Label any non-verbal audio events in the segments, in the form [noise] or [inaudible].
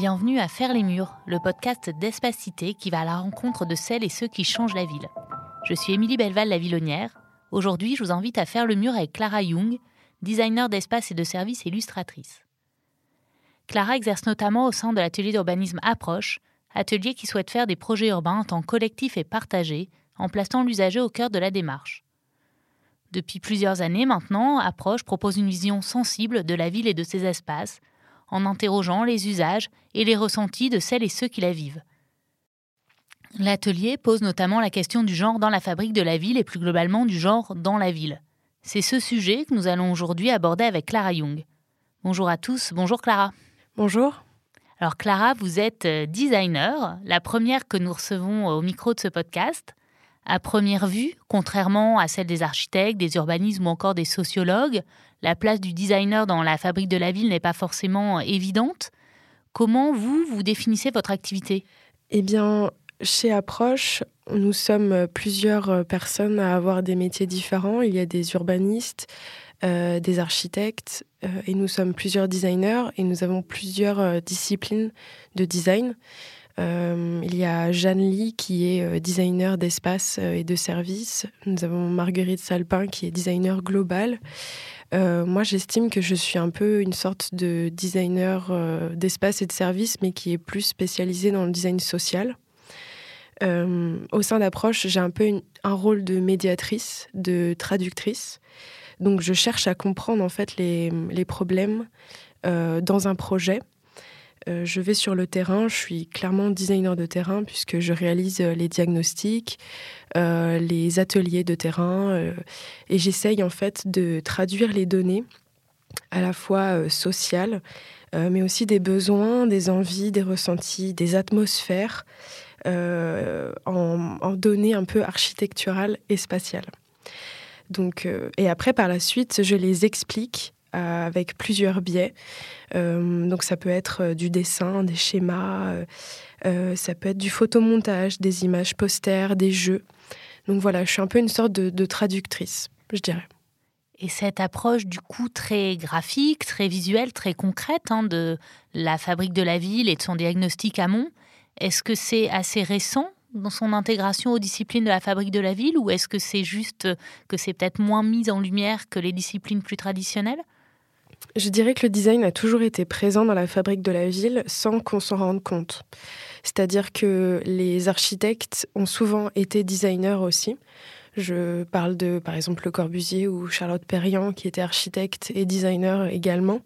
Bienvenue à Faire les murs, le podcast d'Espacité qui va à la rencontre de celles et ceux qui changent la ville. Je suis Émilie Belval, la Villonnière. Aujourd'hui, je vous invite à faire le mur avec Clara Young, designer d'espace et de services illustratrice. Clara exerce notamment au sein de l'atelier d'urbanisme Approche, atelier qui souhaite faire des projets urbains en tant collectif et partagé, en plaçant l'usager au cœur de la démarche. Depuis plusieurs années maintenant, Approche propose une vision sensible de la ville et de ses espaces, en interrogeant les usages et les ressentis de celles et ceux qui la vivent. L'atelier pose notamment la question du genre dans la fabrique de la ville et plus globalement du genre dans la ville. C'est ce sujet que nous allons aujourd'hui aborder avec Clara Young. Bonjour à tous, bonjour Clara. Bonjour. Alors Clara, vous êtes euh, designer, la première que nous recevons au micro de ce podcast. À première vue, contrairement à celle des architectes, des urbanismes ou encore des sociologues, la place du designer dans la fabrique de la ville n'est pas forcément évidente. Comment vous, vous définissez votre activité? Eh bien, chez Approche, nous sommes plusieurs personnes à avoir des métiers différents. Il y a des urbanistes, euh, des architectes, euh, et nous sommes plusieurs designers, et nous avons plusieurs euh, disciplines de design. Il y a Jeanne Lee qui est designer d'espace et de services. Nous avons Marguerite Salpin qui est designer global. Euh, moi, j'estime que je suis un peu une sorte de designer euh, d'espace et de service, mais qui est plus spécialisé dans le design social. Euh, au sein d'Approche, j'ai un peu un rôle de médiatrice, de traductrice. Donc, je cherche à comprendre en fait les problèmes dans un projet euh, je vais sur le terrain, je suis clairement designer de terrain puisque je réalise euh, les diagnostics, euh, les ateliers de terrain et j'essaye en fait de traduire les données à la fois sociales, mais aussi des besoins, des envies, des ressentis, des atmosphères en, en, données un peu architecturales et spatiales. Donc, et après, par la suite, je les explique avec plusieurs biais. Euh, donc ça peut être euh, du dessin, des schémas, ça peut être du photomontage, des images posters, des jeux. Donc voilà, je suis un peu une sorte de, traductrice, je dirais. Et cette approche du coup très graphique, très visuelle, très concrète hein, de la fabrique de la ville et de son diagnostic amont, est-ce que c'est assez récent dans son intégration aux disciplines de la fabrique de la ville ou est-ce que c'est juste que c'est peut-être moins mis en lumière que les disciplines plus traditionnelles? Je dirais que le design a toujours été présent dans la fabrique de la ville sans qu'on s'en rende compte. C'est-à-dire que les architectes ont souvent été designers aussi. Je parle de, par exemple, Le Corbusier ou Charlotte Perriand, qui était architecte et designer également.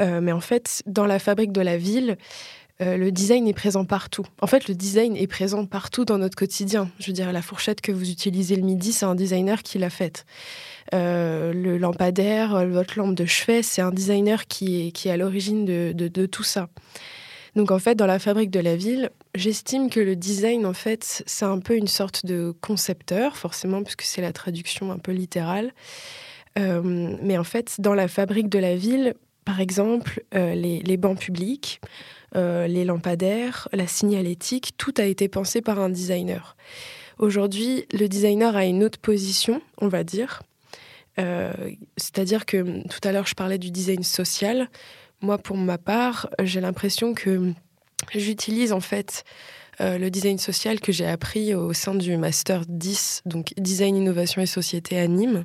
Euh, mais en fait, dans la fabrique de la ville, euh, le design est présent partout. En fait, le design est présent partout dans notre quotidien. Je veux dire, la fourchette que vous utilisez le midi, c'est un designer qui l'a faite. Euh, le lampadaire, euh, votre lampe de chevet, c'est un designer qui est, à l'origine de, tout ça. Donc en fait, dans la fabrique de la ville, j'estime que le design, en fait, c'est un peu une sorte de concepteur, forcément, puisque c'est la traduction un peu littérale. mais en fait, dans la fabrique de la ville, par exemple, les, bancs publics, euh, les lampadaires, la signalétique, tout a été pensé par un designer. Aujourd'hui, le designer a une autre position, on va dire. Euh, c'est-à-dire que tout à l'heure, je parlais du design social. Moi, pour ma part, j'ai l'impression que j'utilise en fait euh, le design social que j'ai appris au sein du Master 10, donc Design, Innovation et Société à Nîmes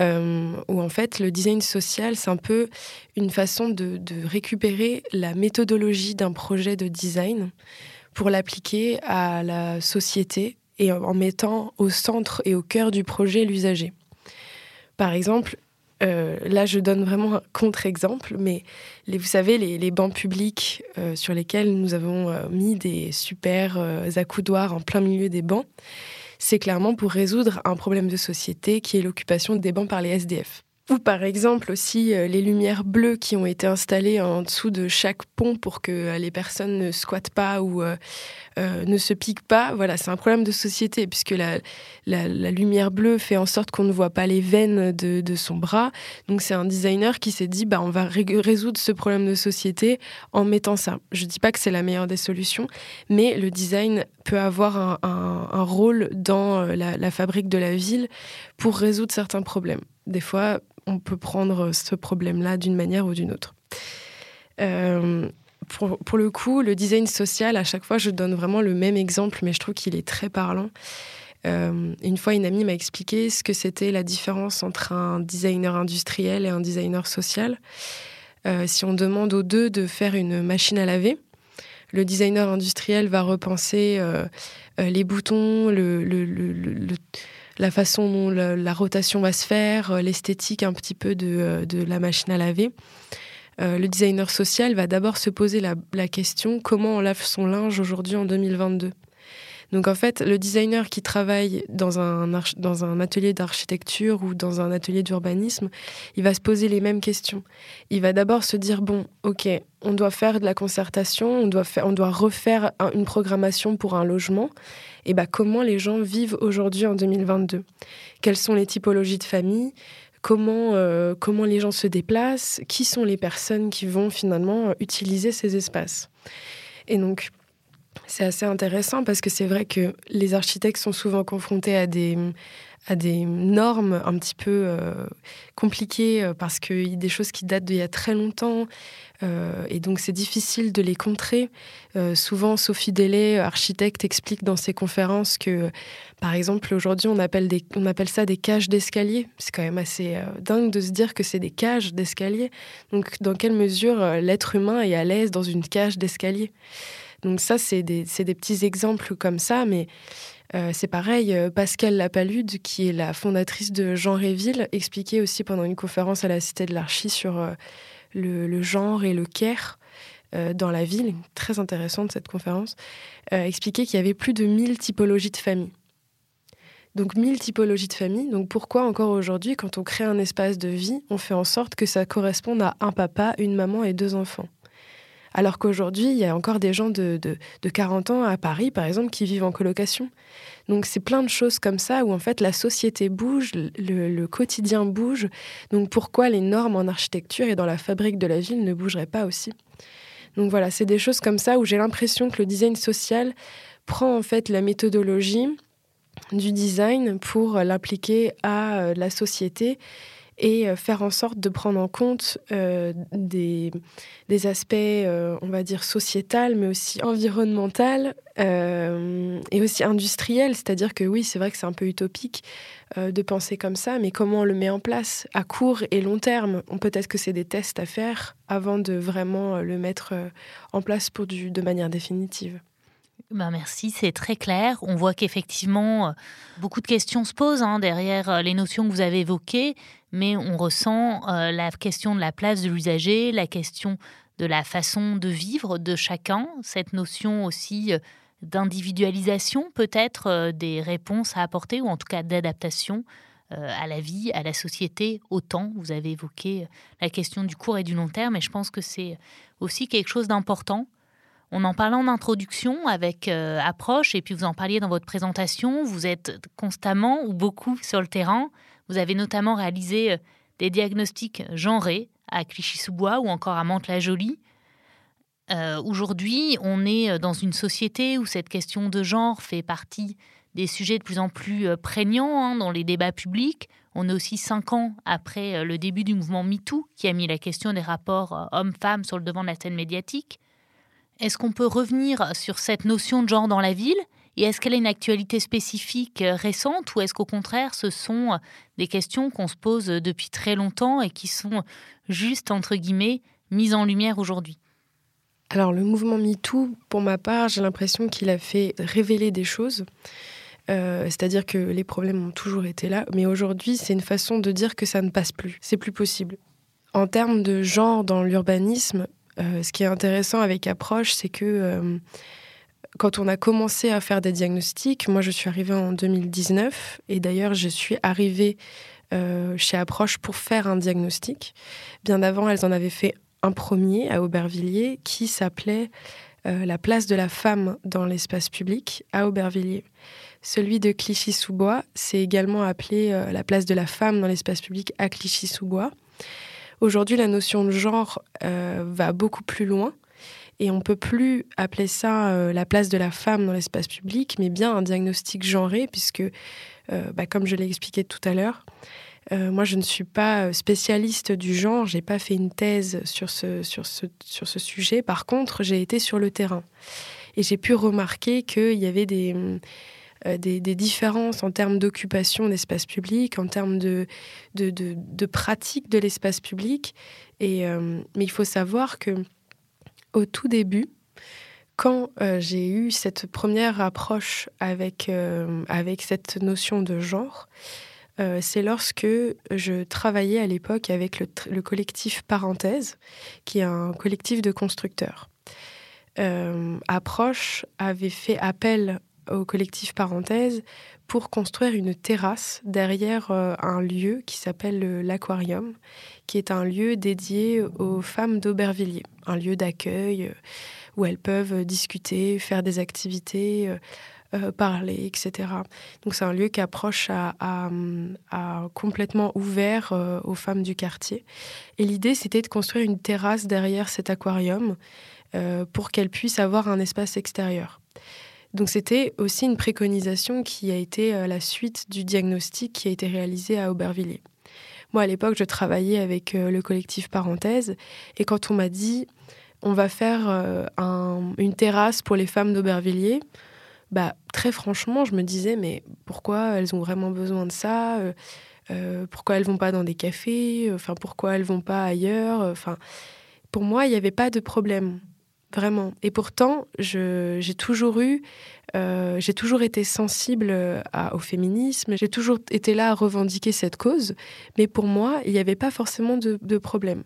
euh, où en fait le design social, c'est un peu une façon de, récupérer la méthodologie d'un projet de design pour l'appliquer à la société et en mettant au centre et au cœur du projet l'usager. Par exemple, euh, là, je donne vraiment un contre-exemple, mais vous savez, les, bancs publics euh, sur lesquels nous avons mis des super accoudoirs en plein milieu des bancs, c'est clairement pour résoudre un problème de société qui est l'occupation des bancs par les SDF. Ou par exemple aussi euh, les lumières bleues qui ont été installées en dessous de chaque pont pour que euh, les personnes ne squattent pas ou euh, ne se piquent pas. Voilà, c'est un problème de société puisque la, lumière bleue fait en sorte qu'on ne voit pas les veines de, son bras. Donc c'est un designer qui s'est dit bah, on va résoudre ce problème de société en mettant ça. Je ne dis pas que c'est la meilleure des solutions, mais le design peut avoir un, rôle dans la, la fabrique de la ville pour résoudre certains problèmes. Des fois, on peut prendre ce problème-là d'une manière ou d'une autre. Euh, pour, le coup, le design social, à chaque fois, je donne vraiment le même exemple, mais je trouve qu'il est très parlant. Euh, une fois, une amie m'a expliqué ce que c'était la différence entre un designer industriel et un designer social. Euh, si on demande aux deux de faire une machine à laver, le designer industriel va repenser les boutons, le, la façon dont la, rotation va se faire, l'esthétique un petit peu de, de, la machine à laver. le designer social va d'abord se poser la, la, question comment on lave son linge aujourd'hui en 2022 donc en fait, le designer qui travaille dans un, atelier d'architecture ou dans un atelier d'urbanisme, il va se poser les mêmes questions. Il va d'abord se dire, bon, ok, on doit faire de la concertation, on doit, refaire une programmation pour un logement. Et bah, comment les gens vivent aujourd'hui en 2022 Quelles sont les typologies de famille Comment, euh, comment les gens se déplacent? Qui sont les personnes qui vont finalement utiliser ces espaces? Et donc, c'est assez intéressant parce que c'est vrai que les architectes sont souvent confrontés à des, à des normes un petit peu euh, compliquées euh, parce qu'il y a des choses qui datent d'il y a très longtemps euh, et donc c'est difficile de les contrer. souvent, Sophie Delay, architecte, explique dans ses conférences que, par exemple, aujourd'hui, on appelle, on appelle ça des cages d'escalier. C'est quand même assez dingue de se dire que c'est des cages d'escalier. Donc, dans quelle mesure l'être humain est à l'aise dans une cage d'escalier? Donc ça, c'est des, petits exemples comme ça, mais euh, c'est pareil, euh, Pascal Lapalude, qui est la fondatrice de Jean Réville, expliquait aussi pendant une conférence à la Cité de l'Archi sur euh, le, genre et le care dans la ville, très intéressante cette conférence, expliquait qu'il y avait plus de 1000 typologies de familles. Donc 1000 typologies de famille. Donc pourquoi encore aujourd'hui, quand on crée un espace de vie, on fait en sorte que ça corresponde à un papa, une maman et deux enfants? Alors qu'aujourd'hui, il y a encore des gens de, 40 ans à Paris, par exemple, qui vivent en colocation. Donc c'est plein de choses comme ça où en fait la société bouge, le, quotidien bouge. Donc pourquoi les normes en architecture et dans la fabrique de la ville ne bougeraient pas aussi? Donc voilà, c'est des choses comme ça où j'ai l'impression que le design social prend en fait la méthodologie du design pour l'appliquer à euh, la société et euh, faire en sorte de prendre en compte euh, des, aspects, euh, on va dire, sociétal, mais aussi environnemental et aussi industriel. C'est-à-dire que oui, c'est vrai que c'est un peu utopique de penser comme ça, mais comment on le met en place à court et long terme? Peut-être que c'est des tests à faire avant de vraiment le mettre en place pour du, de manière définitive. Ben merci, c'est très clair. On voit qu'effectivement, beaucoup de questions se posent hein, derrière les notions que vous avez évoquées mais on ressent euh, la question de la place de l'usager, la question de la façon de vivre de chacun, cette notion aussi euh, d'individualisation peut-être euh, des réponses à apporter, ou en tout cas d'adaptation à la vie, à la société, au temps. Vous avez évoqué la question du court et du long terme, et je pense que c'est aussi quelque chose d'important. On en parlait en introduction avec approche, et puis vous en parliez dans votre présentation. Vous êtes constamment ou beaucoup sur le terrain. Vous avez notamment réalisé euh, des diagnostics genrés à Clichy-sous-Bois ou encore à Mantes-la-Jolie. Euh, aujourd'hui, on est euh, dans une société où cette question de genre fait partie des sujets de plus en plus prégnants hein, dans les débats publics. On est aussi cinq ans après le début du mouvement MeToo qui a mis la question des rapports hommes-femmes sur le devant de la scène médiatique. Est-ce qu'on peut revenir sur cette notion de genre dans la ville et est-ce qu'elle a une actualité spécifique euh, récente ou est-ce qu'au contraire, ce sont euh, des questions qu'on se pose euh, depuis très longtemps et qui sont juste, entre guillemets, mises en lumière aujourd'hui? Alors le mouvement MeToo, pour ma part, j'ai l'impression qu'il a fait révéler des choses. C'est-à-dire que les problèmes ont toujours été là, mais aujourd'hui, c'est une façon de dire que ça ne passe plus. C'est plus possible. En termes de genre dans l'urbanisme, ce qui est intéressant avec Approche, c'est que quand on a commencé à faire des diagnostics, moi je suis arrivée en 2019 et d'ailleurs je suis arrivée euh, chez Approche pour faire un diagnostic. Bien avant, elles en avaient fait un premier à Aubervilliers qui s'appelait euh, La place de la femme dans l'espace public à Aubervilliers. Celui de Clichy-sous-Bois, c'est également appelé euh, La place de la femme dans l'espace public à Clichy-sous-Bois. Aujourd'hui, la notion de genre va beaucoup plus loin. Et on peut plus appeler ça euh, la place de la femme dans l'espace public, mais bien un diagnostic genré, puisque, euh, bah, comme je l'ai expliqué tout à l'heure, moi, je ne suis pas spécialiste du genre, j'ai pas fait une thèse sur ce, sur ce, sur ce sujet. Par contre, j'ai été sur le terrain. Et j'ai pu remarquer qu'il y avait des, des, différences en termes d'occupation d'espace public, en termes de, de, de, pratique de l'espace public. Et, mais il faut savoir que au tout début, quand euh, j'ai eu cette première approche avec, euh, avec cette notion de genre, euh, c'est lorsque je travaillais à l'époque avec le, collectif Parenthèse, qui est un collectif de constructeurs. approche avait fait appel au collectif Parenthèse pour construire une terrasse derrière un lieu qui s'appelle l'Aquarium, qui est un lieu dédié aux femmes d'Aubervilliers, un lieu d'accueil où elles peuvent discuter, faire des activités, euh, euh, parler, etc. Donc c'est un lieu qui approche à, complètement ouvert euh, aux femmes du quartier. Et l'idée, c'était de construire une terrasse derrière cet aquarium pour qu'elles puissent avoir un espace extérieur. Donc c'était aussi une préconisation qui a été la suite du diagnostic qui a été réalisé à Aubervilliers. Moi, à l'époque, je travaillais avec le collectif Parenthèse, et quand on m'a dit on va faire euh, une terrasse pour les femmes d'Aubervilliers. Bah, très franchement, je me disais, mais pourquoi elles ont vraiment besoin de ça euh, euh, Pourquoi elles vont pas dans des cafés Enfin, pourquoi elles vont pas ailleurs Enfin, pour moi, il n'y avait pas de problème, vraiment. Et pourtant, j'ai toujours eu, j'ai toujours été sensible au féminisme. J'ai toujours été là à revendiquer cette cause, mais pour moi, il n'y avait pas forcément de, problème.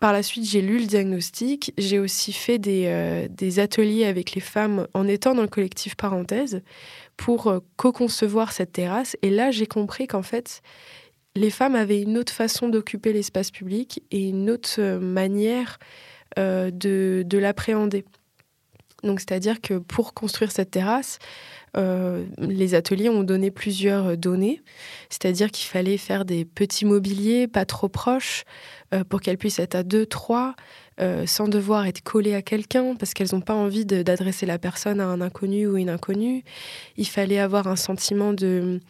Par la suite, j'ai lu le diagnostic. J'ai aussi fait euh, des, ateliers avec les femmes en étant dans le collectif Parenthèse pour euh, co-concevoir cette terrasse. Et là, j'ai compris qu'en fait, les femmes avaient une autre façon d'occuper l'espace public et une autre euh, manière de, de l'appréhender. Donc, c'est-à-dire que pour construire cette terrasse, euh, les ateliers ont donné plusieurs données, c'est-à-dire qu'il fallait faire des petits mobiliers pas trop proches euh, pour qu'elles puissent être à deux, trois, euh, sans devoir être collées à quelqu'un, parce qu'elles n'ont pas envie d'adresser la personne à un inconnu ou une inconnue. Il fallait avoir un sentiment de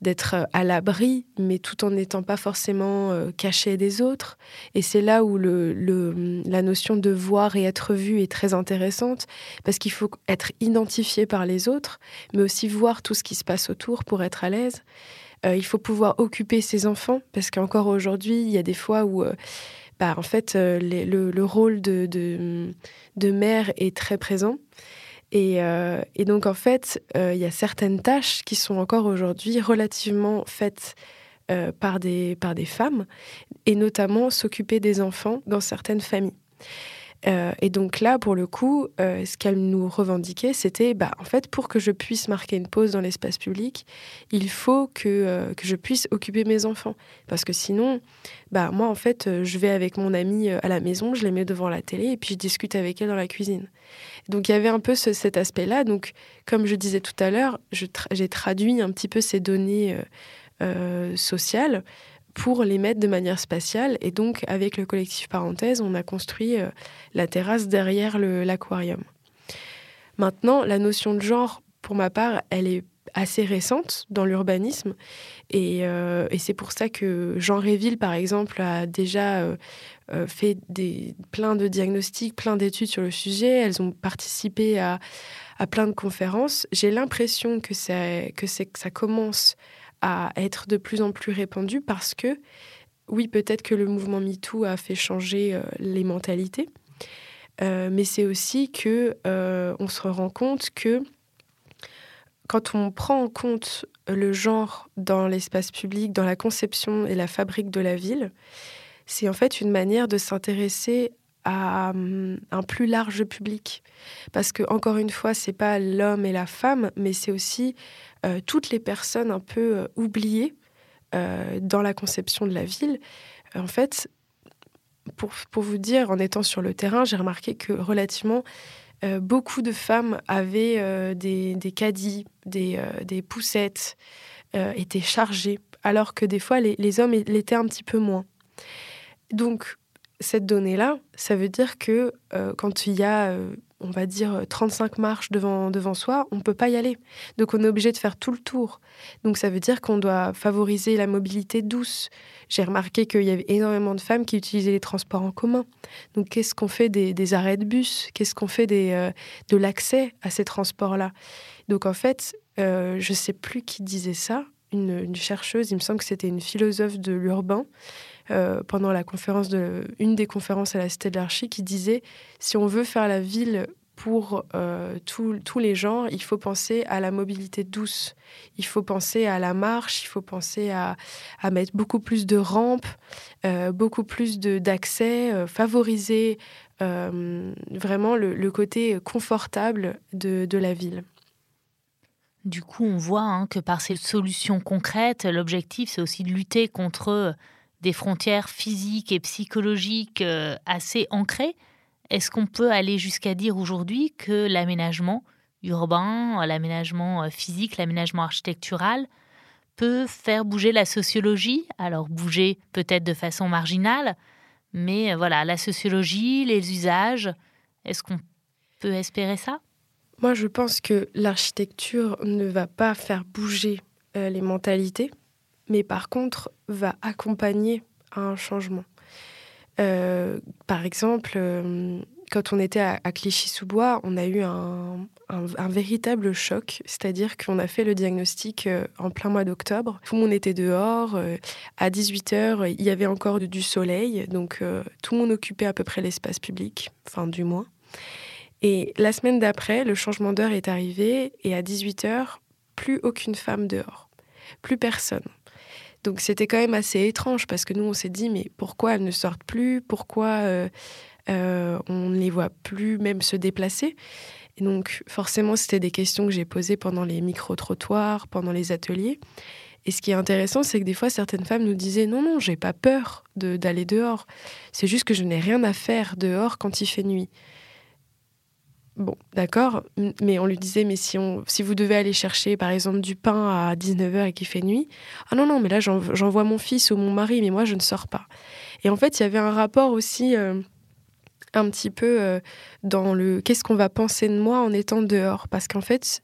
d'être à l'abri, mais tout en n'étant pas forcément caché des autres. Et c'est là où le, la notion de voir et être vu est très intéressante, parce qu'il faut être identifié par les autres, mais aussi voir tout ce qui se passe autour pour être à l'aise. Euh, il faut pouvoir occuper ses enfants, parce qu'encore aujourd'hui, il y a des fois où, euh, bah, en fait, euh, le, rôle de, mère est très présent. Et, et donc, en fait, il y a certaines tâches qui sont encore aujourd'hui relativement faites par, des, par des femmes, et notamment s'occuper des enfants dans certaines familles. Euh, et donc là, pour le coup, euh, ce qu'elle nous revendiquait, c'était, bah, en fait, pour que je puisse marquer une pause dans l'espace public, il faut que, euh, que je puisse occuper mes enfants. Parce que sinon, bah, moi, en fait, je vais avec mon amie à la maison, je les mets devant la télé et puis je discute avec elle dans la cuisine. Donc il y avait un peu cet aspect-là. Donc, comme je disais tout à l'heure, j'ai traduit un petit peu ces données sociales pour les mettre de manière spatiale. Et donc, avec le collectif Parenthèse, on a construit euh, la terrasse derrière l'aquarium. Maintenant, la notion de genre, pour ma part, elle est assez récente dans l'urbanisme. Et, euh, c'est pour ça que Jean Réville, par exemple, a déjà euh, fait des, plein de diagnostics, plein d'études sur le sujet. Elles ont participé à, à plein de conférences. J'ai l'impression que, que, que ça commence à être de plus en plus répandu parce que, oui, peut-être que le mouvement MeToo a fait changer euh, les mentalités, euh, mais c'est aussi que euh, on se rend compte que quand on prend en compte le genre dans l'espace public, dans la conception et la fabrique de la ville, c'est en fait une manière de s'intéresser à hum, un plus large public. Parce que, encore une fois, c'est pas l'homme et la femme, mais c'est aussi euh, toutes les personnes un peu euh, oubliées euh, dans la conception de la ville. en fait, pour, pour, vous dire, en étant sur le terrain, j'ai remarqué que relativement, beaucoup de femmes avaient des, des, caddies, des, des poussettes, étaient chargées, alors que des fois, les, les hommes l'étaient un petit peu moins. Donc, cette donnée-là, ça veut dire que quand il y a on va dire, 35 marches devant, devant soi, on ne peut pas y aller. Donc on est obligé de faire tout le tour. Donc ça veut dire qu'on doit favoriser la mobilité douce. J'ai remarqué qu'il y avait énormément de femmes qui utilisaient les transports en commun. Donc qu'est-ce qu'on fait des, arrêts de bus? Qu'est-ce qu'on fait euh, de l'accès à ces transports-là? Donc en fait, euh, je ne sais plus qui disait ça, une chercheuse, il me semble que c'était une philosophe de l'urbain, euh, pendant la conférence de, une des conférences à la Cité de l'Archi qui disait si on veut faire la ville pour euh, tous les genres, il faut penser à la mobilité douce, il faut penser à la marche, il faut penser à, à mettre beaucoup plus de rampes, euh, beaucoup plus d'accès, favoriser vraiment le, côté confortable de, de, la ville. Du coup, on voit hein, que par ces solutions concrètes, l'objectif, c'est aussi de lutter contre des frontières physiques et psychologiques euh, assez ancrées, est-ce qu'on peut aller jusqu'à dire aujourd'hui que l'aménagement urbain, l'aménagement euh, physique, l'aménagement architectural peut faire bouger la sociologie? Alors bouger peut-être de façon marginale, mais euh, voilà, la sociologie, les usages, est-ce qu'on peut espérer ça? Moi, je pense que l'architecture ne va pas faire bouger les mentalités, mais par contre va accompagner un changement. Euh, par exemple, euh, quand on était à, Clichy-sous-Bois, on a eu un, véritable choc, c'est-à-dire qu'on a fait le diagnostic euh, en plein mois d'octobre. Tout le monde était dehors. à 18h, il y avait encore du soleil, donc tout le monde occupait à peu près l'espace public, enfin du moins. Et la semaine d'après, le changement d'heure est arrivé et à 18h, plus aucune femme dehors. Plus personne. Donc c'était quand même assez étrange parce que nous, on s'est dit, mais pourquoi elles ne sortent plus? Pourquoi euh, euh, on ne les voit plus même se déplacer? Et donc forcément, c'était des questions que j'ai posées pendant les micro-trottoirs, pendant les ateliers. Et ce qui est intéressant, c'est que des fois, certaines femmes nous disaient non, non, j'ai pas peur d'aller dehors. C'est juste que je n'ai rien à faire dehors quand il fait nuit. Bon, d'accord, mais on lui disait, mais si, on, si vous devez aller chercher, par exemple, du pain à 19h et qu'il fait nuit, ah non, non, mais là, j'envoie mon fils ou mon mari, mais moi, je ne sors pas. Et en fait, il y avait un rapport aussi euh, un petit peu euh, dans le qu'est-ce qu'on va penser de moi en étant dehors. Parce qu'en fait,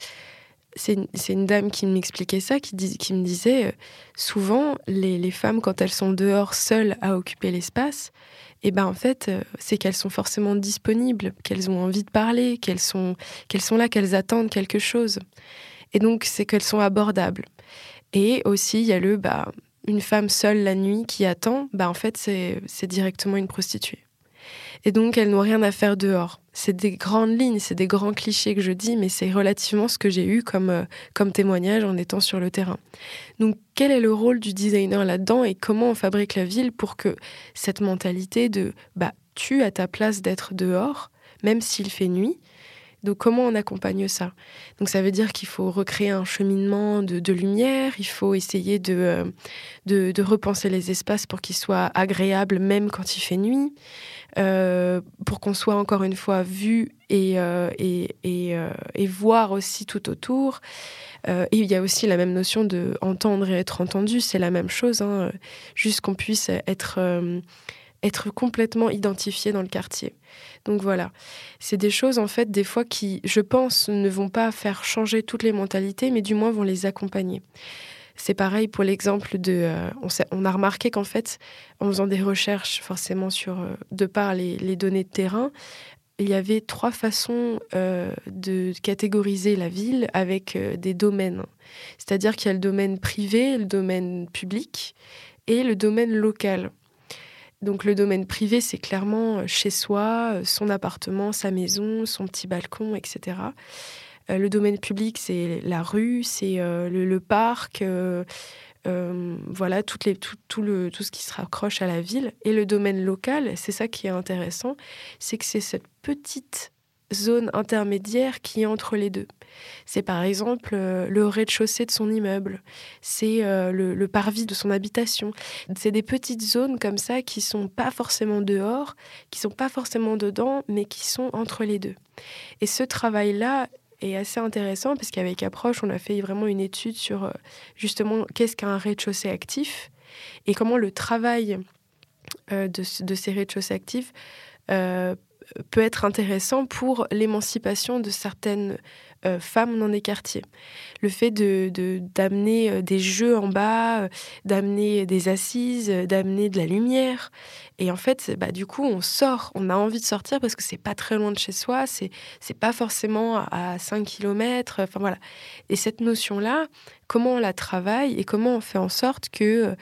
c'est une, dame qui m'expliquait ça, qui, qui me disait, euh, souvent, les, les femmes, quand elles sont dehors seules à occuper l'espace, et ben en fait, euh, c'est qu'elles sont forcément disponibles, qu'elles ont envie de parler, qu'elles sont, sont là, qu'elles attendent quelque chose. Et donc, c'est qu'elles sont abordables. Et aussi, il y a le, bah, une femme seule la nuit qui attend, bah, en fait, c'est directement une prostituée. Et donc, elles n'ont rien à faire dehors. C'est des grandes lignes, c'est des grands clichés que je dis, mais c'est relativement ce que j'ai eu comme, euh, comme témoignage en étant sur le terrain. Donc, quel est le rôle du designer là-dedans et comment on fabrique la ville pour que cette mentalité de bah, tu as ta place d'être dehors, même s'il fait nuit, donc comment on accompagne ça? Donc ça veut dire qu'il faut recréer un cheminement de, lumière, il faut essayer euh, de, de, repenser les espaces pour qu'ils soient agréables même quand il fait nuit, euh, pour qu'on soit encore une fois vu et, euh, et, et, voir aussi tout autour. et il y a aussi la même notion de entendre et être entendu, c'est la même chose, hein, juste qu'on puisse être, être complètement identifié dans le quartier. Donc voilà, c'est des choses en fait des fois qui, je pense, ne vont pas faire changer toutes les mentalités, mais du moins vont les accompagner. C'est pareil pour l'exemple de... Euh, on, a remarqué qu'en fait, en faisant des recherches forcément sur, euh, de par les, données de terrain, il y avait trois façons euh, de catégoriser la ville avec des domaines. C'est-à-dire qu'il y a le domaine privé, le domaine public et le domaine local. Donc le domaine privé, c'est clairement chez soi, son appartement, sa maison, son petit balcon, etc. Euh, le domaine public, c'est la rue, c'est le, parc, voilà, toutes les, tout, le, tout ce qui se raccroche à la ville. Et le domaine local, c'est ça qui est intéressant, c'est que c'est cette petite zone intermédiaire qui est entre les deux. C'est par exemple euh, le rez-de-chaussée de son immeuble, c'est euh, le, parvis de son habitation. C'est des petites zones comme ça qui sont pas forcément dehors, qui sont pas forcément dedans, mais qui sont entre les deux. Et ce travail-là est assez intéressant parce qu'avec Approche, on a fait vraiment une étude sur euh, justement qu'est-ce qu'un rez-de-chaussée actif et comment le travail de, ces rez-de-chaussée actifs peut être intéressant pour l'émancipation de certaines euh, femmes dans des quartiers. Le fait d'amener de, d'amener euh, des jeux en bas, euh, d'amener des assises, d'amener de la lumière. Et en fait, bah, du coup, on sort, on a envie de sortir parce que c'est pas très loin de chez soi, c'est pas forcément à 5 km. Enfin voilà. Et cette notion-là, comment on la travaille et comment on fait en sorte que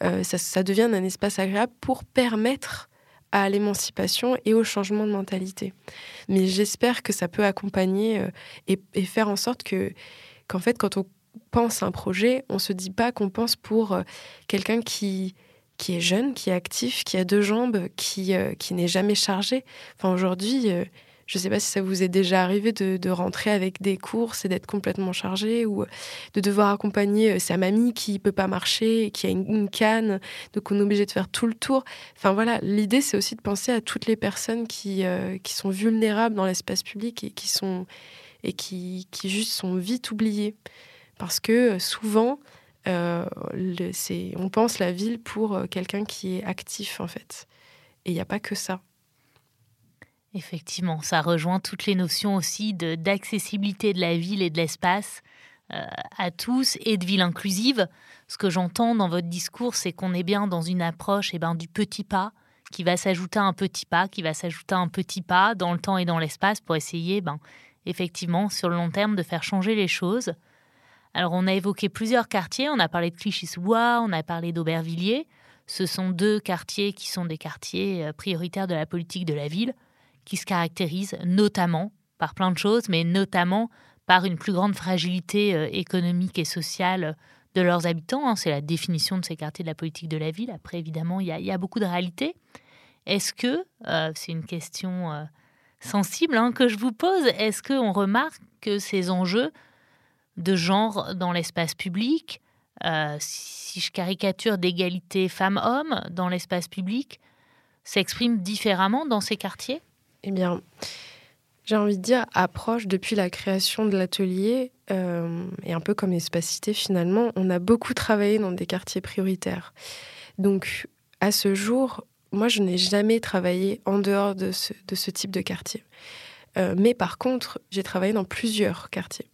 ça, ça devienne un espace agréable pour permettre à l'émancipation et au changement de mentalité. Mais j'espère que ça peut accompagner euh, et, faire en sorte que, qu'en fait, quand on pense un projet, on se dit pas qu'on pense pour euh, quelqu'un qui qui est jeune, qui est actif, qui a deux jambes, qui, euh, qui n'est jamais chargé. Enfin, aujourd'hui, je ne sais pas si ça vous est déjà arrivé de, rentrer avec des courses et d'être complètement chargé ou de devoir accompagner euh, sa mamie qui ne peut pas marcher, qui a une, canne, donc on est obligé de faire tout le tour. Enfin voilà, l'idée c'est aussi de penser à toutes les personnes qui, euh, qui sont vulnérables dans l'espace public et qui sont et qui, qui juste sont vite oubliées. Parce que euh, souvent, on pense la ville pour quelqu'un qui est actif en fait. Et il n'y a pas que ça. Effectivement, ça rejoint toutes les notions aussi d'accessibilité de, la ville et de l'espace euh, à tous et de ville inclusive. Ce que j'entends dans votre discours, c'est qu'on est bien dans une approche eh ben, du petit pas qui va s'ajouter à un petit pas, qui va s'ajouter à un petit pas dans le temps et dans l'espace pour essayer, ben, effectivement, sur le long terme, de faire changer les choses. Alors, on a évoqué plusieurs quartiers. On a parlé de Clichy-sous-Bois, on a parlé d'Aubervilliers. Ce sont deux quartiers qui sont des quartiers euh, prioritaires de la politique de la ville qui se caractérisent notamment par plein de choses, mais notamment par une plus grande fragilité euh, économique et sociale de leurs habitants. Hein. C'est la définition de ces quartiers de la politique de la ville. Après, évidemment, il y a, beaucoup de réalités. Est-ce que, euh, c'est une question euh, sensible hein, que je vous pose, est-ce qu'on remarque que ces enjeux de genre dans l'espace public, si je caricature d'égalité femmes-hommes dans l'espace public, s'expriment différemment dans ces quartiers? Eh bien, j'ai envie de dire, approche depuis la création de l'atelier, euh, et un peu comme Espacité finalement, on a beaucoup travaillé dans des quartiers prioritaires. Donc, à ce jour, moi, je n'ai jamais travaillé en dehors de ce, type de quartier. Euh, mais par contre, j'ai travaillé dans plusieurs quartiers.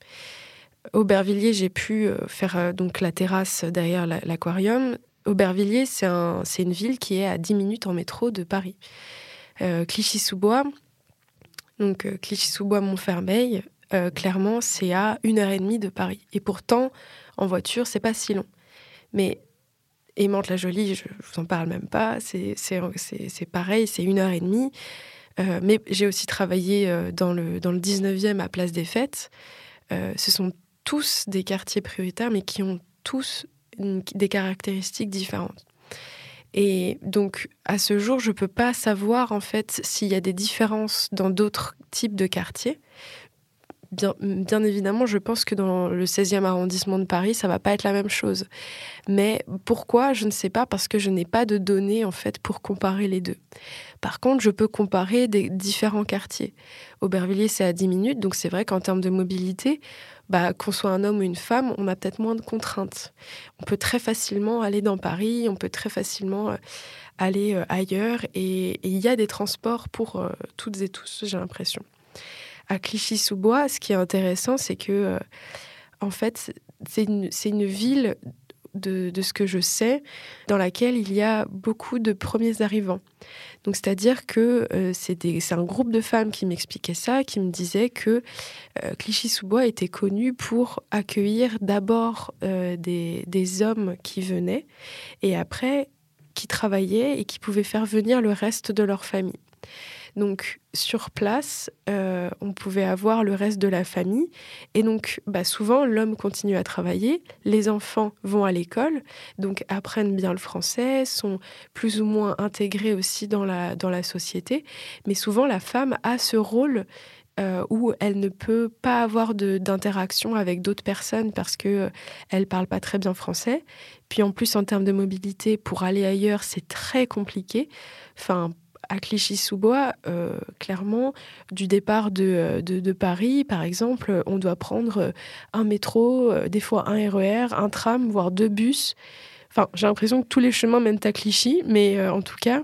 Aubervilliers, j'ai pu euh, faire donc la terrasse derrière l'aquarium. Aubervilliers, c'est une ville qui est à 10 minutes en métro de Paris. Clichy-sous-Bois, donc euh, Clichy-sous-Bois-Montfermeil, euh, clairement, c'est à une heure et demie de Paris. Et pourtant, en voiture, c'est pas si long. Mais Aimante-la-Jolie, je, ne vous en parle même pas, c'est pareil, c'est une heure et demie. Euh, mais j'ai aussi travaillé dans, le, dans le 19e à Place des Fêtes. ce sont tous des quartiers prioritaires, mais qui ont tous des caractéristiques différentes. Et donc, à ce jour, je ne peux pas savoir en fait s'il y a des différences dans d'autres types de quartiers. Bien, évidemment, je pense que dans le 16e arrondissement de Paris, ça va pas être la même chose. Mais pourquoi Je ne sais pas parce que je n'ai pas de données en fait pour comparer les deux. Par contre, je peux comparer des différents quartiers. Aubervilliers, c'est à 10 minutes, donc c'est vrai qu'en termes de mobilité, bah, qu'on soit un homme ou une femme, on a peut-être moins de contraintes. On peut très facilement aller dans Paris, on peut très facilement euh, aller euh, ailleurs, et il y a des transports pour euh, toutes et tous, j'ai l'impression. À Clichy-sous-Bois, ce qui est intéressant, c'est que, en fait, c'est une, une, ville de, ce que je sais, dans laquelle il y a beaucoup de premiers arrivants. Donc, c'est-à-dire que euh, c'est un groupe de femmes qui m'expliquait ça, qui me disait que euh, Clichy-sous-Bois était connu pour accueillir d'abord euh, des, hommes qui venaient et après qui travaillaient et qui pouvaient faire venir le reste de leur famille. Donc sur place, euh, on pouvait avoir le reste de la famille. Et donc bah, souvent, l'homme continue à travailler, les enfants vont à l'école, donc apprennent bien le français, sont plus ou moins intégrés aussi dans la, dans la société. Mais souvent, la femme a ce rôle euh, où elle ne peut pas avoir d'interaction avec d'autres personnes parce que ne parle pas très bien français. Puis en plus, en termes de mobilité, pour aller ailleurs, c'est très compliqué. Enfin, à Clichy-sous-Bois, euh, clairement, du départ de, de, Paris, par exemple, on doit prendre un métro, euh, des fois un RER, un tram, voire deux bus. Enfin, j'ai l'impression que tous les chemins mènent à Clichy, mais euh, en tout cas,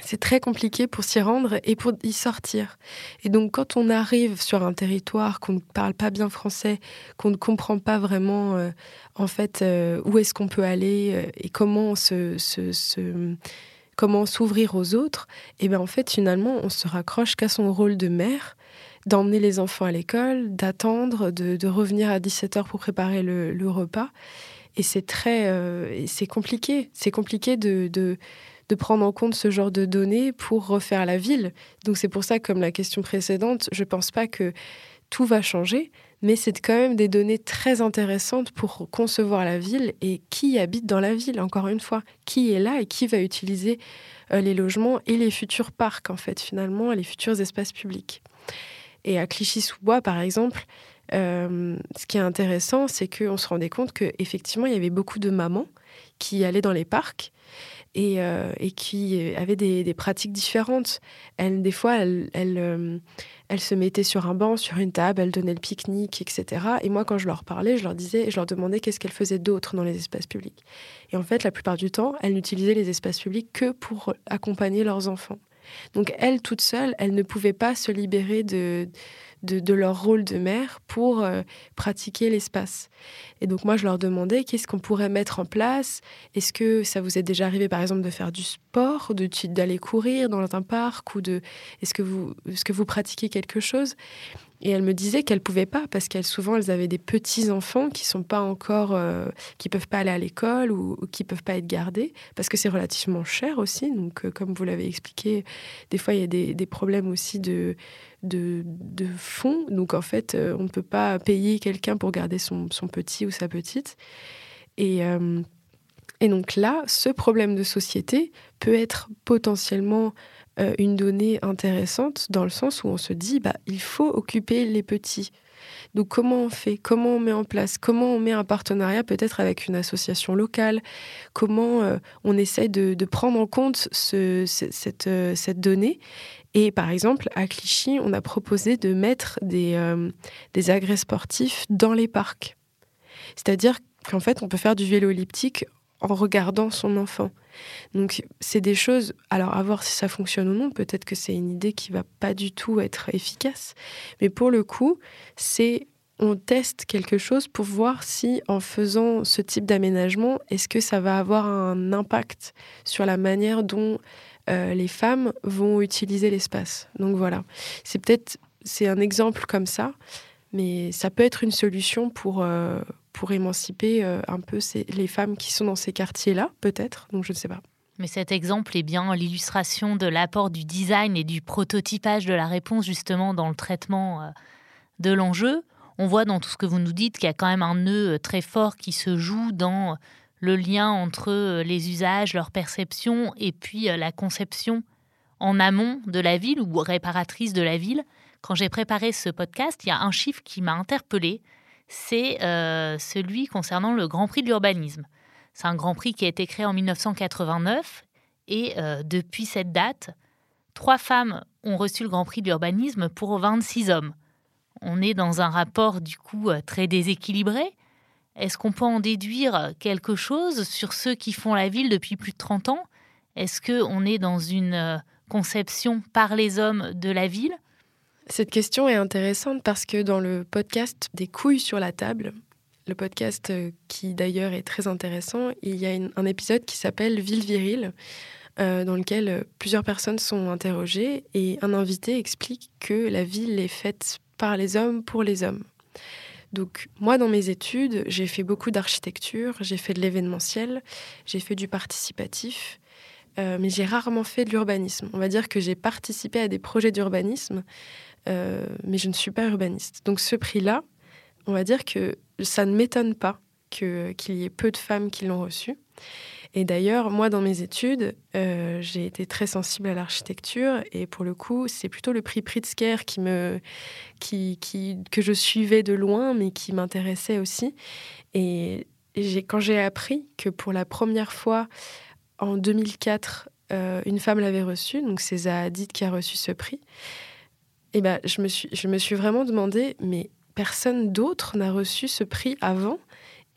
c'est très compliqué pour s'y rendre et pour y sortir. Et donc quand on arrive sur un territoire qu'on ne parle pas bien français, qu'on ne comprend pas vraiment euh, en fait euh, où est-ce qu'on peut aller euh, et comment se, comment s'ouvrir aux autres, et bien en fait finalement on se raccroche qu'à son rôle de mère, d'emmener les enfants à l'école, d'attendre, de, revenir à 17h pour préparer le, repas. Et c'est très, c'est compliqué. C'est compliqué de de prendre en compte ce genre de données pour refaire la ville. Donc c'est pour ça, comme la question précédente, je ne pense pas que tout va changer, mais c'est quand même des données très intéressantes pour concevoir la ville et qui habite dans la ville, encore une fois, qui est là et qui va utiliser euh, les logements et les futurs parcs, en fait, finalement, les futurs espaces publics. Et à Clichy-sous-Bois, par exemple, euh, ce qui est intéressant, c'est qu'on se rendait compte qu'effectivement, il y avait beaucoup de mamans qui allaient dans les parcs euh, et, qui avaient des, pratiques différentes. Elle, des fois, euh, elle, se mettait sur un banc, sur une table, elle donnait le pique-nique, etc. Et moi, quand je leur parlais, je leur disais, je leur demandais qu'est-ce qu'elles faisaient d'autre dans les espaces publics. Et en fait, la plupart du temps, elles n'utilisaient les espaces publics que pour accompagner leurs enfants. Donc, elles, toutes seules, elles ne pouvaient pas se libérer de de, leur rôle de mère pour euh, pratiquer l'espace. Et donc moi, je leur demandais qu'est-ce qu'on pourrait mettre en place? Est-ce que ça vous est déjà arrivé, par exemple, de faire du sport, d'aller courir dans un parc, ou de est-ce que vous, est-ce que vous pratiquez quelque chose? Et elle me disait qu'elle pouvait pas parce qu'elles souvent elles avaient des petits enfants qui sont pas encore, euh, qui peuvent pas aller à l'école ou, qui peuvent pas être gardés parce que c'est relativement cher aussi. Donc euh, comme vous l'avez expliqué, des fois il y a des, des problèmes aussi de, de, de fonds. Donc en fait euh, on ne peut pas payer quelqu'un pour garder son, son, petit ou sa petite. Et et donc là, ce problème de société peut être potentiellement euh, une donnée intéressante dans le sens où on se dit bah il faut occuper les petits. Donc comment on fait? Comment on met en place? Comment on met un partenariat peut-être avec une association locale? Comment euh, on essaie de, prendre en compte cette, euh, cette, donnée? Et par exemple, à Clichy, on a proposé de mettre des, des agrès sportifs dans les parcs. C'est-à-dire qu'en fait, on peut faire du vélo elliptique en regardant son enfant. Donc c'est des choses, alors à voir si ça fonctionne ou non, peut-être que c'est une idée qui va pas du tout être efficace, mais pour le coup, c'est on teste quelque chose pour voir si en faisant ce type d'aménagement, est-ce que ça va avoir un impact sur la manière dont euh, les femmes vont utiliser l'espace. Donc voilà, c'est peut-être c'est un exemple comme ça, mais ça peut être une solution pour, euh, pour émanciper euh, un peu les femmes qui sont dans ces quartiers-là, peut-être. Donc je ne sais pas. Mais cet exemple est bien l'illustration de l'apport du design et du prototypage de la réponse justement dans le traitement euh, de l'enjeu. On voit dans tout ce que vous nous dites qu'il y a quand même un nœud euh, très fort qui se joue dans le lien entre les usages, leur perception et puis la conception en amont de la ville ou réparatrice de la ville. Quand j'ai préparé ce podcast, il y a un chiffre qui m'a interpellé c'est euh, celui concernant le Grand Prix de l'urbanisme. C'est un Grand Prix qui a été créé en 1989 et euh, depuis cette date, trois femmes ont reçu le Grand Prix de l'urbanisme pour 26 hommes. On est dans un rapport du coup euh, très déséquilibré. Est-ce qu'on peut en déduire quelque chose sur ceux qui font la ville depuis plus de 30 ans? Est-ce qu'on est dans une conception par les hommes de la ville? Cette question est intéressante parce que dans le podcast Des couilles sur la table, le podcast euh, qui d'ailleurs est très intéressant, il y a un épisode qui s'appelle Ville virile, euh, dans lequel euh, plusieurs personnes sont interrogées et un invité explique que la ville est faite par les hommes pour les hommes. Donc moi, dans mes études, j'ai fait beaucoup d'architecture, j'ai fait de l'événementiel, j'ai fait du participatif, mais j'ai rarement fait de l'urbanisme. On va dire que j'ai participé à des projets d'urbanisme, euh, mais je ne suis pas urbaniste. Donc ce prix-là, on va dire que ça ne m'étonne pas qu'il y ait peu de femmes qui l'ont reçu. Et d'ailleurs, moi, dans mes études, euh, j'ai été très sensible à l'architecture et pour le coup, c'est plutôt le prix Pritzker qui me, qui, qui, que je suivais de loin, mais qui m'intéressait aussi. Et, quand j'ai appris que pour la première fois en 2004, euh, une femme l'avait reçu, donc c'est Zahadid qui a reçu ce prix, et ben, je, me suis, je me suis vraiment demandé, mais personne d'autre n'a reçu ce prix avant.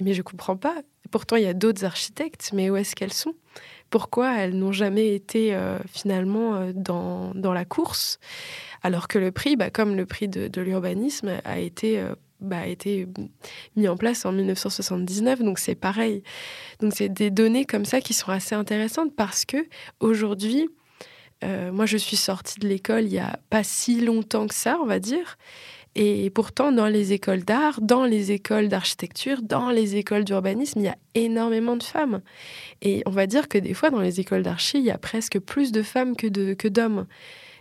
Mais je comprends pas. Pourtant, il y a d'autres architectes, mais où est-ce qu'elles sont? Pourquoi elles n'ont jamais été finalement dans, dans, la course, alors que le prix, bah, comme le prix de, l'urbanisme, a été bah, a été mis en place en 1979, donc c'est pareil. Donc c'est des données comme ça qui sont assez intéressantes parce que aujourd'hui, euh, moi je suis sortie de l'école il y a pas si longtemps que ça, on va dire. Et pourtant, dans les écoles d'art, dans les écoles d'architecture, dans les écoles d'urbanisme, il y a énormément de femmes. Et on va dire que des fois, dans les écoles d'archi, il y a presque plus de femmes que d'hommes.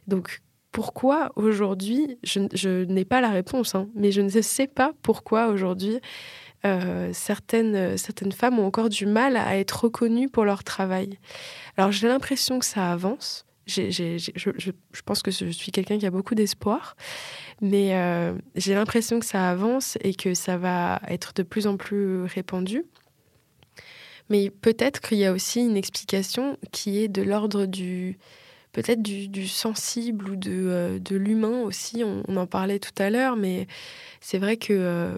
Donc, pourquoi aujourd'hui, je, n'ai pas la réponse, hein, mais je ne sais pas pourquoi aujourd'hui euh, certaines, certaines femmes ont encore du mal à être reconnues pour leur travail. Alors j'ai l'impression que ça avance. Je, pense que je suis quelqu'un qui a beaucoup d'espoir, mais euh, j'ai l'impression que ça avance et que ça va être de plus en plus répandu. Mais peut-être qu'il y a aussi une explication qui est de l'ordre du, peut-être du, sensible ou de, euh, de l'humain aussi. On, en parlait tout à l'heure, mais c'est vrai que euh,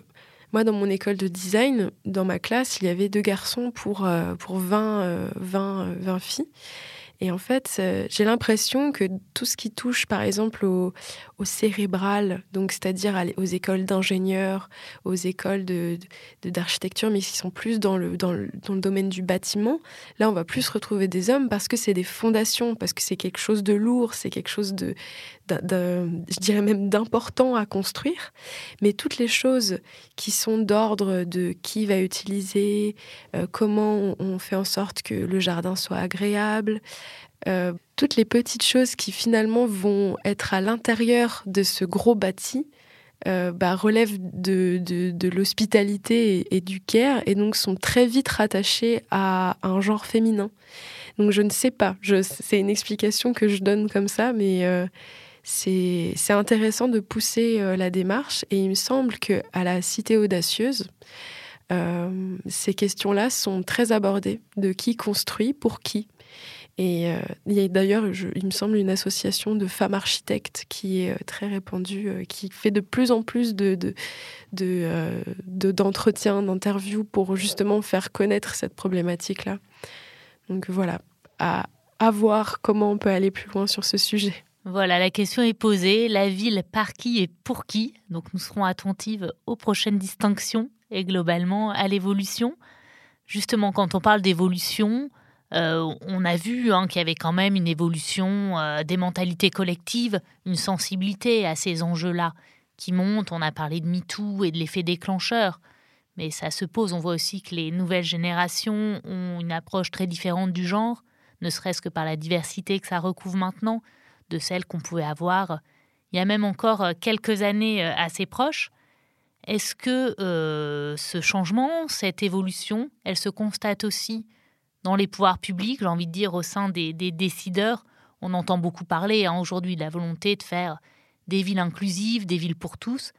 moi, dans mon école de design, dans ma classe, il y avait deux garçons pour, pour 20, 20, 20 filles. Et en fait, j'ai l'impression que tout ce qui touche, par exemple, au, cérébral, donc c'est-à-dire aux écoles d'ingénieurs, aux écoles d'architecture, de, mais qui sont plus dans le, dans, le, dans le domaine du bâtiment, là, on va plus retrouver des hommes parce que c'est des fondations, parce que c'est quelque chose de lourd, c'est quelque chose de, je dirais même d'important à construire, mais toutes les choses qui sont d'ordre de qui va utiliser, euh, comment on fait en sorte que le jardin soit agréable, euh, toutes les petites choses qui finalement vont être à l'intérieur de ce gros bâti, euh, bah, relèvent de, l'hospitalité et, du care et donc sont très vite rattachées à, un genre féminin. Donc je ne sais pas, c'est une explication que je donne comme ça, mais c'est intéressant de pousser euh, la démarche et il me semble que à la Cité audacieuse, euh, ces questions-là sont très abordées de qui construit, pour qui. Et euh, il y a d'ailleurs, il me semble, une association de femmes architectes qui est très répandue, qui fait de plus en plus de, d'entretiens, de, d'interviews pour justement faire connaître cette problématique-là. Donc voilà, à voir comment on peut aller plus loin sur ce sujet. Voilà, la question est posée. La ville par qui et pour qui? Donc nous serons attentives aux prochaines distinctions et globalement à l'évolution. Justement, quand on parle d'évolution, euh, on a vu hein, qu'il y avait quand même une évolution euh, des mentalités collectives, une sensibilité à ces enjeux-là qui montent. On a parlé de MeToo et de l'effet déclencheur. Mais ça se pose, on voit aussi que les nouvelles générations ont une approche très différente du genre, ne serait-ce que par la diversité que ça recouvre maintenant de celles qu'on pouvait avoir il y a même encore euh, quelques années euh, assez proches. Est-ce que euh, ce changement, cette évolution, elle se constate aussi dans les pouvoirs publics, j'ai envie de dire au sein des, décideurs On entend beaucoup parler hein, aujourd'hui de la volonté de faire des villes inclusives, des villes pour tous.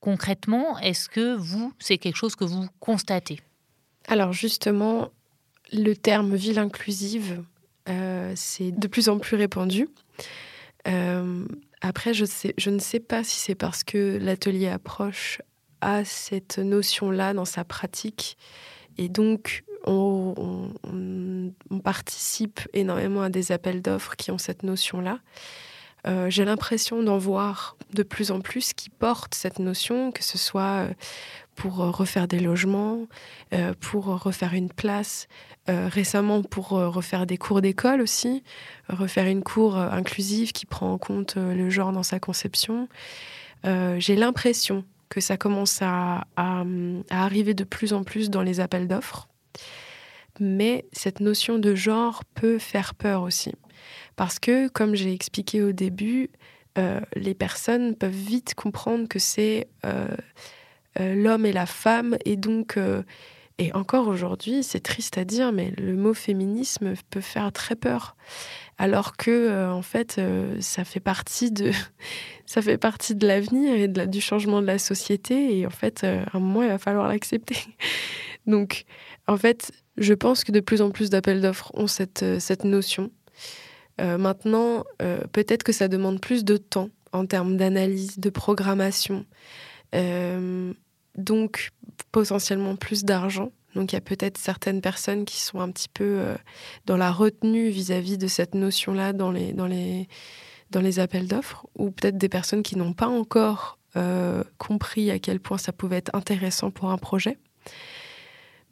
Concrètement, est-ce que vous, c'est quelque chose que vous constatez? Alors justement, le terme ville inclusive, c'est de plus en plus répandu. Euh, après, je, ne sais pas si c'est parce que l'atelier approche a cette notion-là dans sa pratique. Et donc, on, participe énormément à des appels d'offres qui ont cette notion-là. Euh, j'ai l'impression d'en voir de plus en plus qui portent cette notion, que ce soit euh, pour euh, refaire des logements, pour refaire une place, récemment pour refaire des cours d'école aussi, refaire une cour inclusive qui prend en compte le genre dans sa conception. J'ai l'impression que ça commence à, arriver de plus en plus dans les appels d'offres. Mais cette notion de genre peut faire peur aussi. Parce que, comme j'ai expliqué au début, euh, les personnes peuvent vite comprendre que c'est euh, euh, l'homme et la femme. Et donc, et encore aujourd'hui, c'est triste à dire, mais le mot féminisme peut faire très peur. Alors que, en fait, ça fait partie de, [laughs] ça fait partie de l'avenir et de du changement de la société. Et en fait, à un moment, il va falloir l'accepter. [laughs] donc, en fait, je pense que de plus en plus d'appels d'offres ont cette, cette notion. Euh, maintenant, euh, peut-être que ça demande plus de temps en termes d'analyse, de programmation, euh, donc potentiellement plus d'argent Donc il y a peut-être certaines personnes qui sont un petit peu dans la retenue vis-à-vis de cette notion-là dans les, dans, dans les appels d'offres, ou peut-être des personnes qui n'ont pas encore compris à quel point ça pouvait être intéressant pour un projet.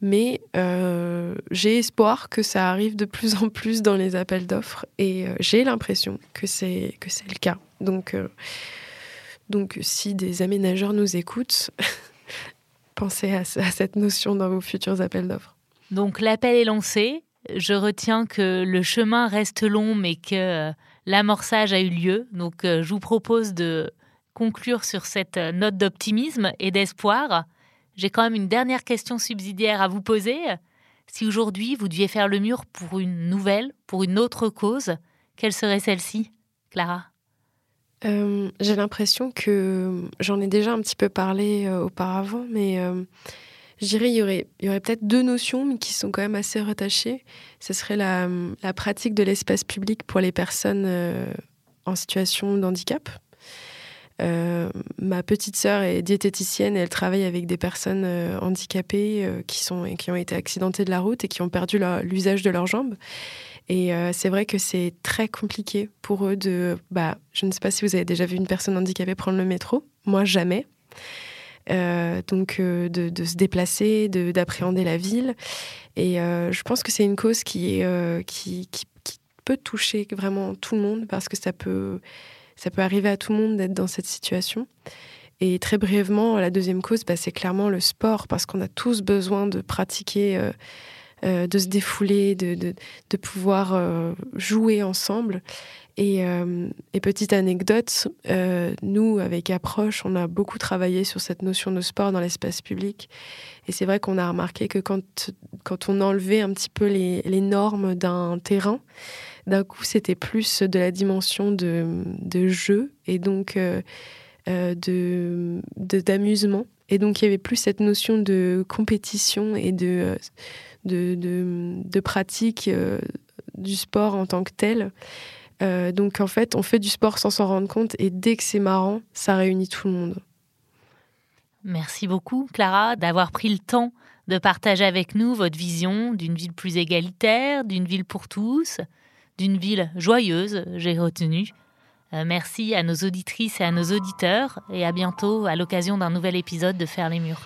Mais euh, j'ai espoir que ça arrive de plus en plus dans les appels d'offres et euh, j'ai l'impression que c'est que c'est le cas. Donc euh, donc si des aménageurs nous écoutent, [laughs] pensez à, à, cette notion dans vos futurs appels d'offres. Donc l'appel est lancé. Je retiens que le chemin reste long, mais que l'amorçage a eu lieu. Donc je vous propose de conclure sur cette note d'optimisme et d'espoir. J'ai quand même une dernière question subsidiaire à vous poser. Si aujourd'hui vous deviez faire le mur pour une nouvelle, pour une autre cause, quelle serait celle-ci, Clara? Euh, J'ai l'impression que j'en ai déjà un petit peu parlé euh, auparavant, mais euh, je dirais qu'il y aurait, peut-être deux notions qui sont quand même assez rattachées. Ce serait la, la pratique de l'espace public pour les personnes en situation de handicap. Euh, ma petite sœur est diététicienne et elle travaille avec des personnes euh, handicapées euh, qui, sont, qui ont été accidentées de la route et qui ont perdu l'usage de leurs jambes. Et c'est vrai que c'est très compliqué pour eux de... Bah, je ne sais pas si vous avez déjà vu une personne handicapée prendre le métro. Moi, jamais. donc de, se déplacer, d'appréhender la ville. Et je pense que c'est une cause qui, peut toucher vraiment tout le monde parce que ça peut ça peut arriver à tout le monde d'être dans cette situation. Et très brièvement, la deuxième cause, bah, c'est clairement le sport, parce qu'on a tous besoin de pratiquer, euh, euh, de se défouler, de, de, pouvoir euh, jouer ensemble. Et, et petite anecdote, nous, avec Approche, on a beaucoup travaillé sur cette notion de sport dans l'espace public. Et c'est vrai qu'on a remarqué que quand, quand on enlevait un petit peu les, normes d'un terrain, d'un coup, c'était plus de la dimension de, jeu et donc euh, euh, de d'amusement. Et donc, il y avait plus cette notion de compétition et de, de, pratique euh, du sport en tant que tel. Donc, en fait, on fait du sport sans s'en rendre compte et dès que c'est marrant, ça réunit tout le monde. Merci beaucoup, Clara, d'avoir pris le temps de partager avec nous votre vision d'une ville plus égalitaire, d'une ville pour tous, d'une ville joyeuse, j'ai retenu. Euh, merci à nos auditrices et à nos auditeurs et à bientôt à l'occasion d'un nouvel épisode de Faire les murs.